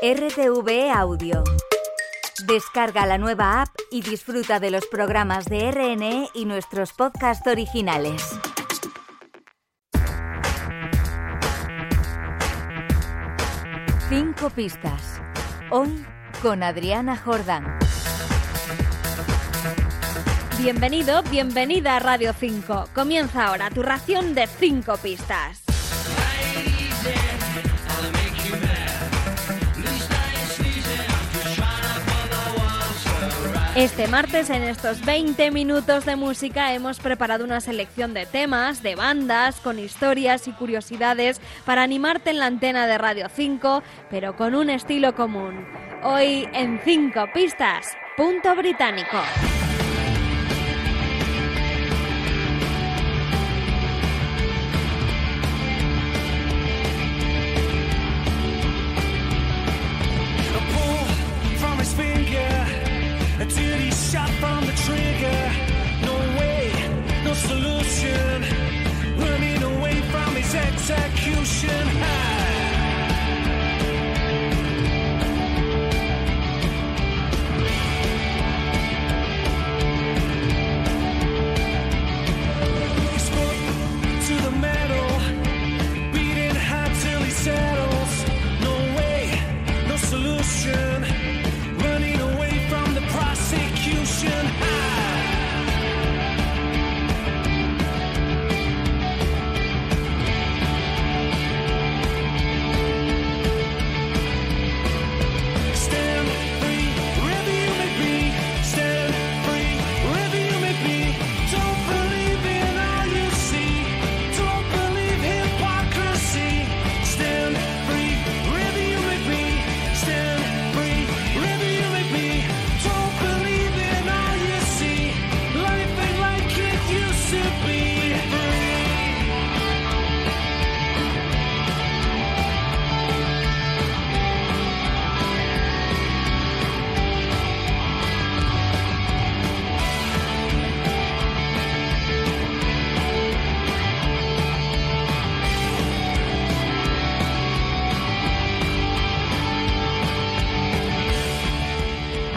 RTV Audio. Descarga la nueva app y disfruta de los programas de RNE y nuestros podcasts originales. Cinco pistas. Hoy con Adriana Jordán. Bienvenido, bienvenida a Radio 5. Comienza ahora tu ración de 5 pistas. Este martes en estos 20 minutos de música hemos preparado una selección de temas, de bandas, con historias y curiosidades para animarte en la antena de Radio 5, pero con un estilo común. Hoy en 5 pistas, punto británico. execution.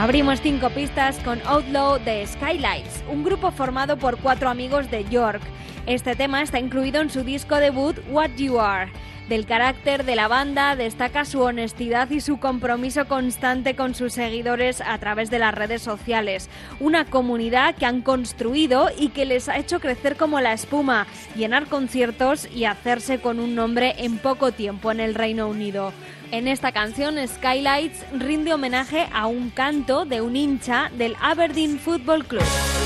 Abrimos cinco pistas con Outlaw de Skylights, un grupo formado por cuatro amigos de York. Este tema está incluido en su disco debut What You Are. Del carácter de la banda destaca su honestidad y su compromiso constante con sus seguidores a través de las redes sociales. Una comunidad que han construido y que les ha hecho crecer como la espuma, llenar conciertos y hacerse con un nombre en poco tiempo en el Reino Unido. En esta canción, Skylights rinde homenaje a un canto de un hincha del Aberdeen Football Club.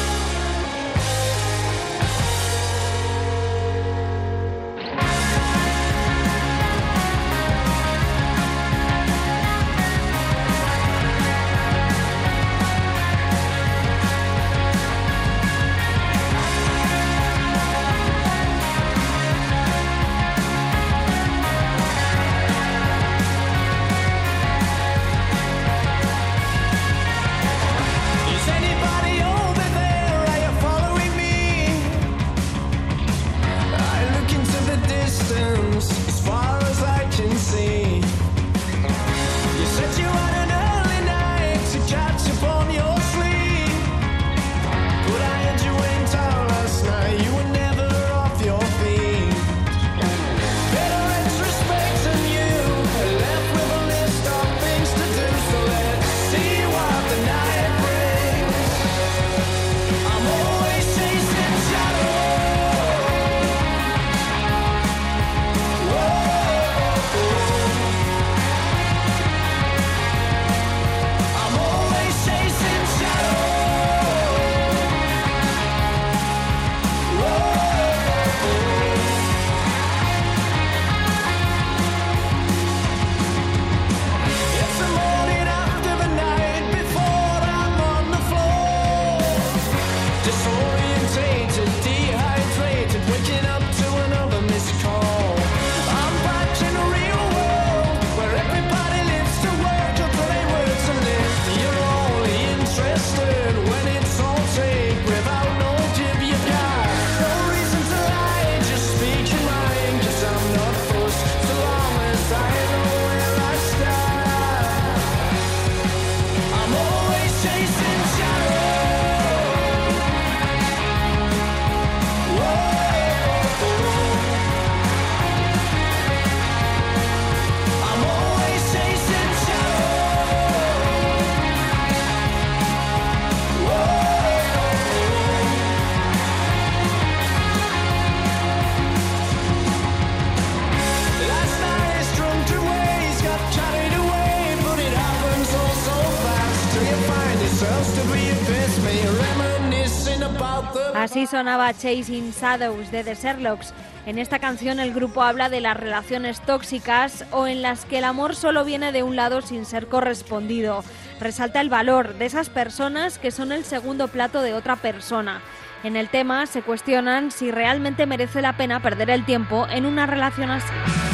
Sonaba Chasing Shadows de The Sherlocks. En esta canción el grupo habla de las relaciones tóxicas o en las que el amor solo viene de un lado sin ser correspondido. Resalta el valor de esas personas que son el segundo plato de otra persona. En el tema se cuestionan si realmente merece la pena perder el tiempo en una relación así.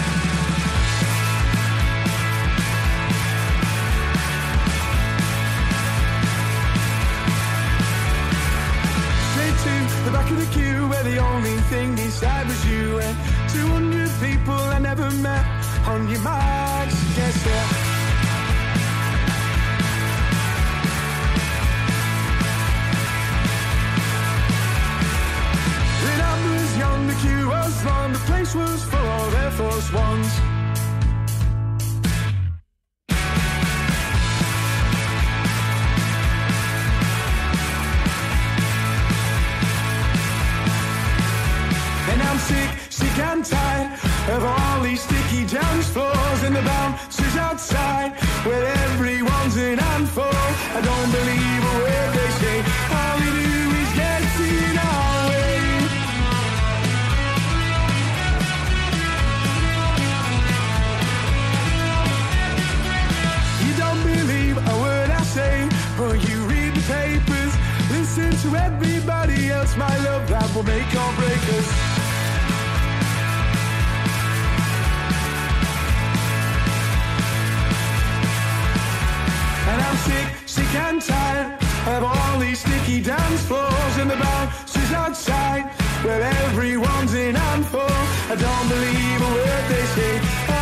The queue where the only thing inside was you and 200 people I never met on your mind. Guess yeah. When I was young, the queue was long, the place was full of Air Force Ones. Tired of all these sticky dance floors and the bouncers outside where everyone's an handful. I don't believe a word they say. All we do is get in our way. You don't believe a word I say, or you read the papers. Listen to everybody else, my love, that will make or break us. And I'm sick, sick and tired of all these sticky dance floors and the bouncers outside where everyone's in handful. I don't believe a word they say.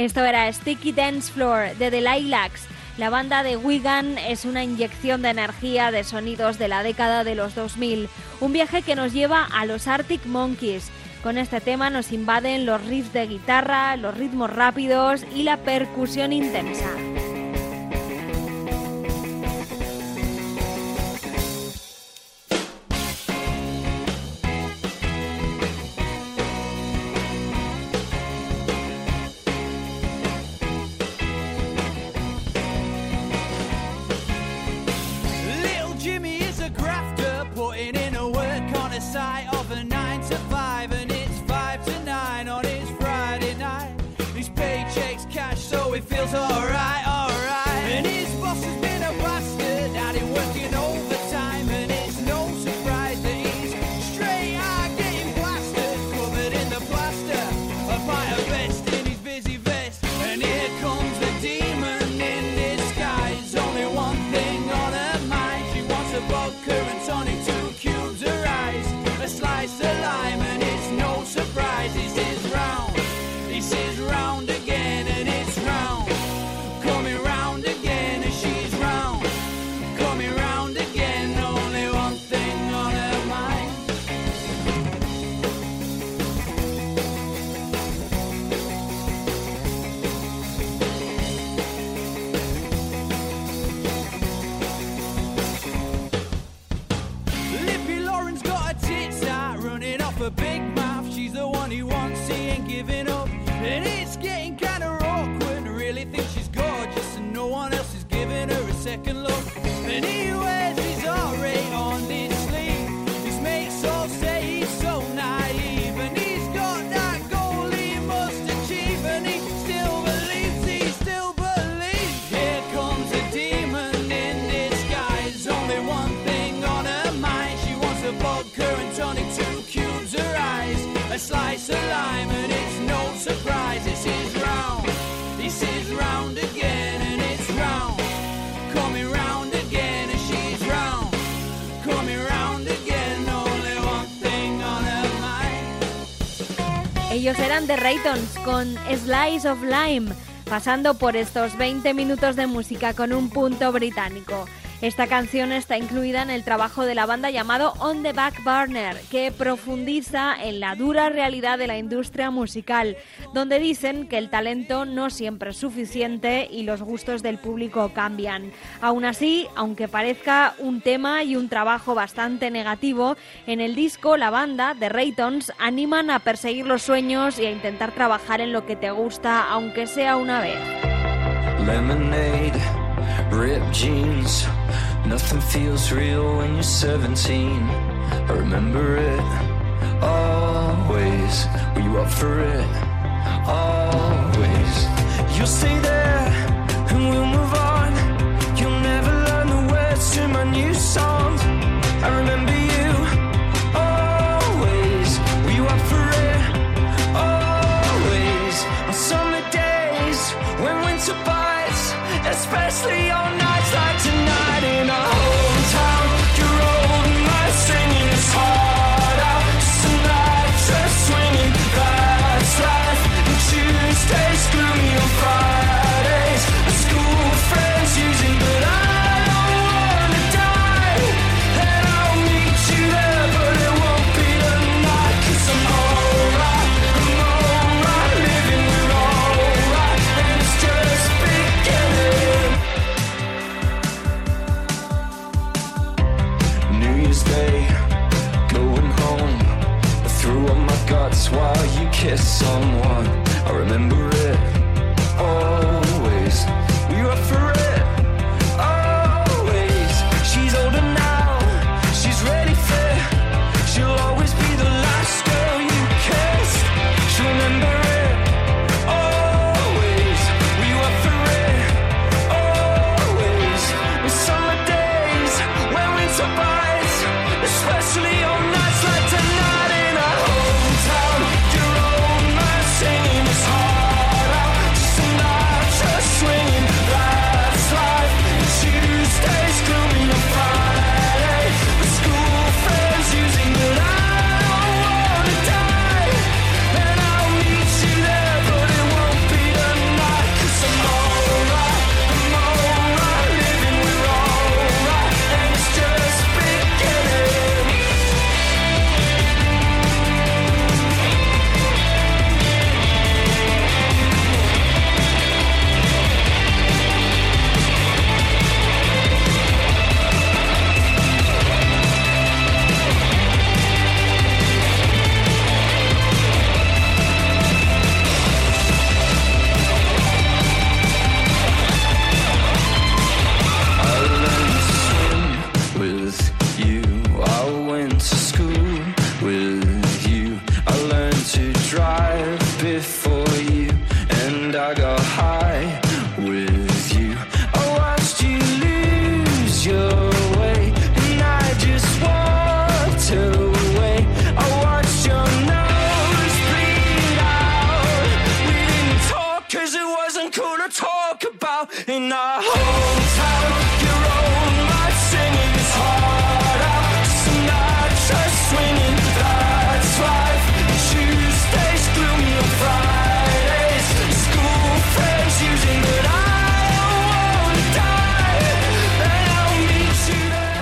Esto era Sticky Dance Floor de The Lilacs. La banda de Wigan es una inyección de energía de sonidos de la década de los 2000, un viaje que nos lleva a los Arctic Monkeys. Con este tema nos invaden los riffs de guitarra, los ritmos rápidos y la percusión intensa. Ellos eran The Raytons con Slice of Lime, pasando por estos 20 minutos de música con un punto británico. Esta canción está incluida en el trabajo de la banda llamado On the Back Burner, que profundiza en la dura realidad de la industria musical, donde dicen que el talento no siempre es suficiente y los gustos del público cambian. Aún así, aunque parezca un tema y un trabajo bastante negativo, en el disco la banda, The Raytons, animan a perseguir los sueños y a intentar trabajar en lo que te gusta, aunque sea una vez. Ripped jeans. Nothing feels real when you're 17. I remember it always. Were you up for it? Always. You'll stay there and we'll move on. You'll never learn the words to my new songs. Someone. I remember it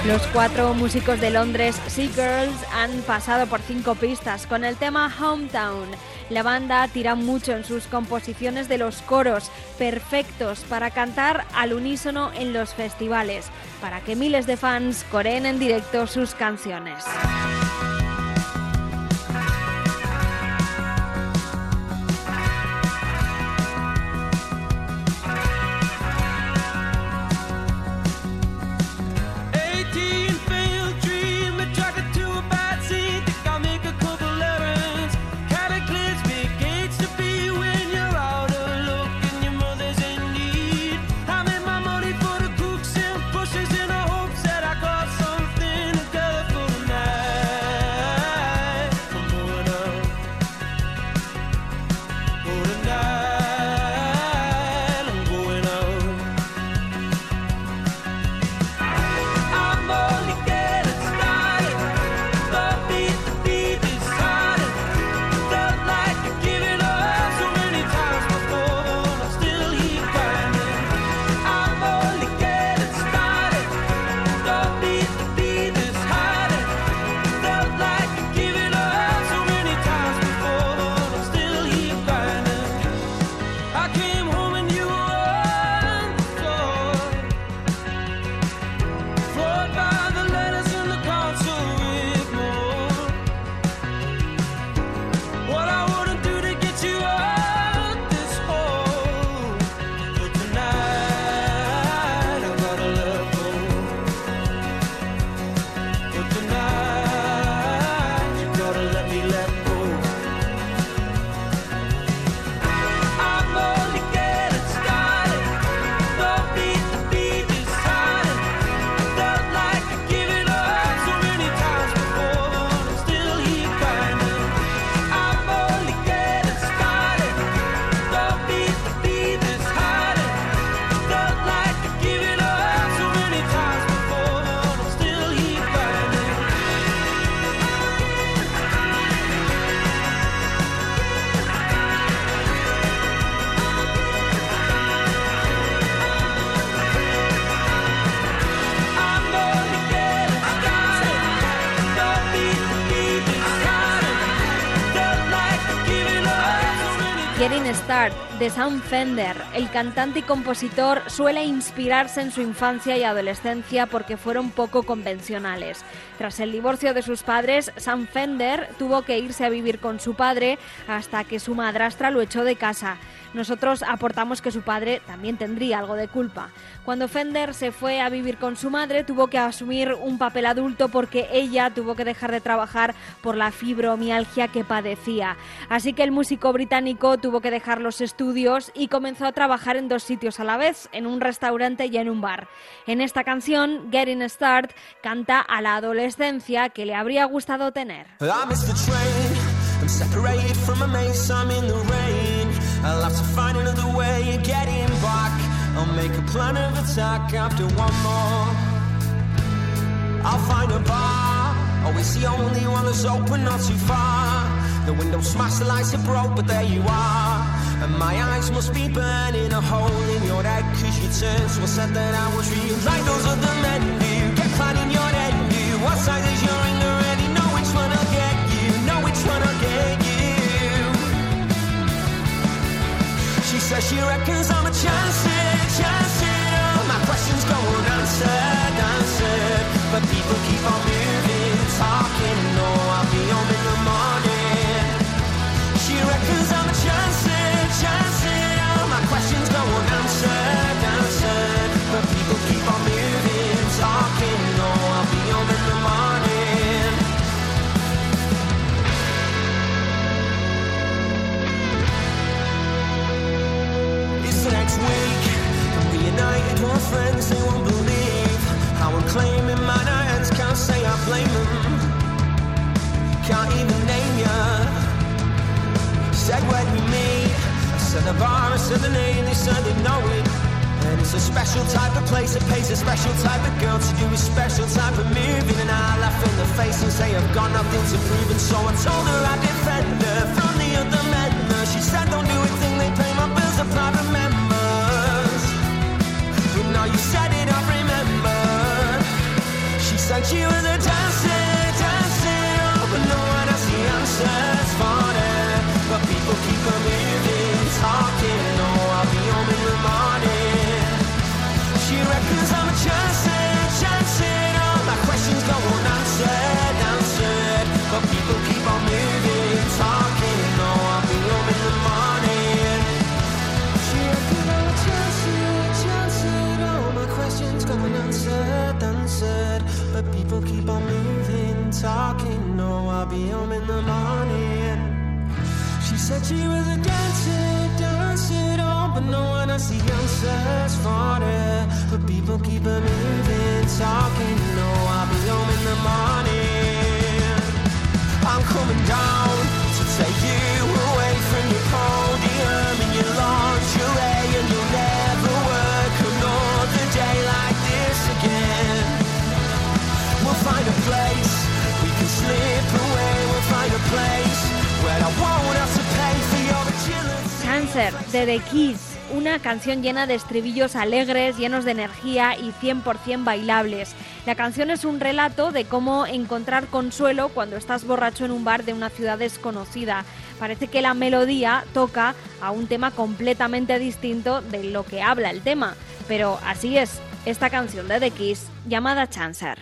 Los cuatro músicos de Londres, Sea Girls, han pasado por cinco pistas con el tema Hometown. La banda tira mucho en sus composiciones de los coros, perfectos para cantar al unísono en los festivales, para que miles de fans coreen en directo sus canciones. De Sam Fender. El cantante y compositor suele inspirarse en su infancia y adolescencia porque fueron poco convencionales. Tras el divorcio de sus padres, Sam Fender tuvo que irse a vivir con su padre hasta que su madrastra lo echó de casa. Nosotros aportamos que su padre también tendría algo de culpa. Cuando Fender se fue a vivir con su madre, tuvo que asumir un papel adulto porque ella tuvo que dejar de trabajar por la fibromialgia que padecía. Así que el músico británico tuvo que dejar los estudios y comenzó a trabajar en dos sitios a la vez, en un restaurante y en un bar. En esta canción, Getting Start canta a la adolescencia que le habría gustado tener. A only one that's open, not too far. The the lights but there you are. And my eyes must be burning a hole in your head, cause you turned so I said that I was real. Like those other men said the name. They said they know it. And it's a special type of place. It pays a special type of girl to do a special type of moving. And I laugh in the face and say I've got nothing to prove. And so I told her I'd defend her from the keep on moving, talking, no, I'll be home in the morning. She said she was a dancer, dancing all, but no one I see her smart. But people keep on moving, talking. No, I'll be home in the morning. I'm coming down to take you away from your podium and your lingerie, and you'll never work another day like this again. We'll find a place we can slip away. We'll find a place where I won't have to pay for your agility. Cancer de The Kiss, una canción llena de estribillos alegres, llenos de energía y 100% bailables. La canción es un relato de cómo encontrar consuelo cuando estás borracho en un bar de una ciudad desconocida. Parece que la melodía toca a un tema completamente distinto de lo que habla el tema, pero así es esta canción de The Kiss llamada Chancer.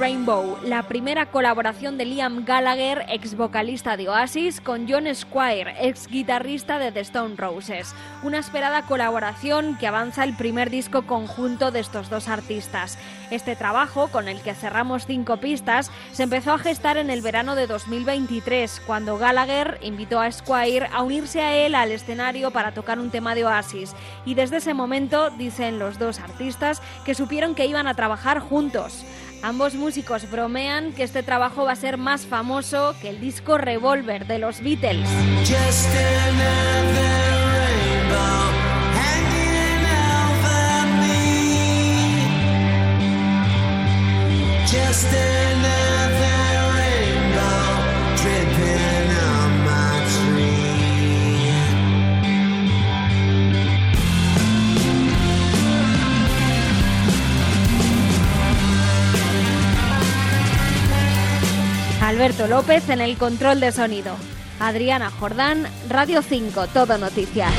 Rainbow, la primera colaboración de Liam Gallagher, ex vocalista de Oasis, con John Squire, ex guitarrista de The Stone Roses. Una esperada colaboración que avanza el primer disco conjunto de estos dos artistas. Este trabajo, con el que cerramos cinco pistas, se empezó a gestar en el verano de 2023, cuando Gallagher invitó a Squire a unirse a él al escenario para tocar un tema de Oasis. Y desde ese momento, dicen los dos artistas, que supieron que iban a trabajar juntos. Ambos músicos bromean que este trabajo va a ser más famoso que el disco Revolver de los Beatles. Alberto López en el control de sonido. Adriana Jordán, Radio 5, Todo Noticias.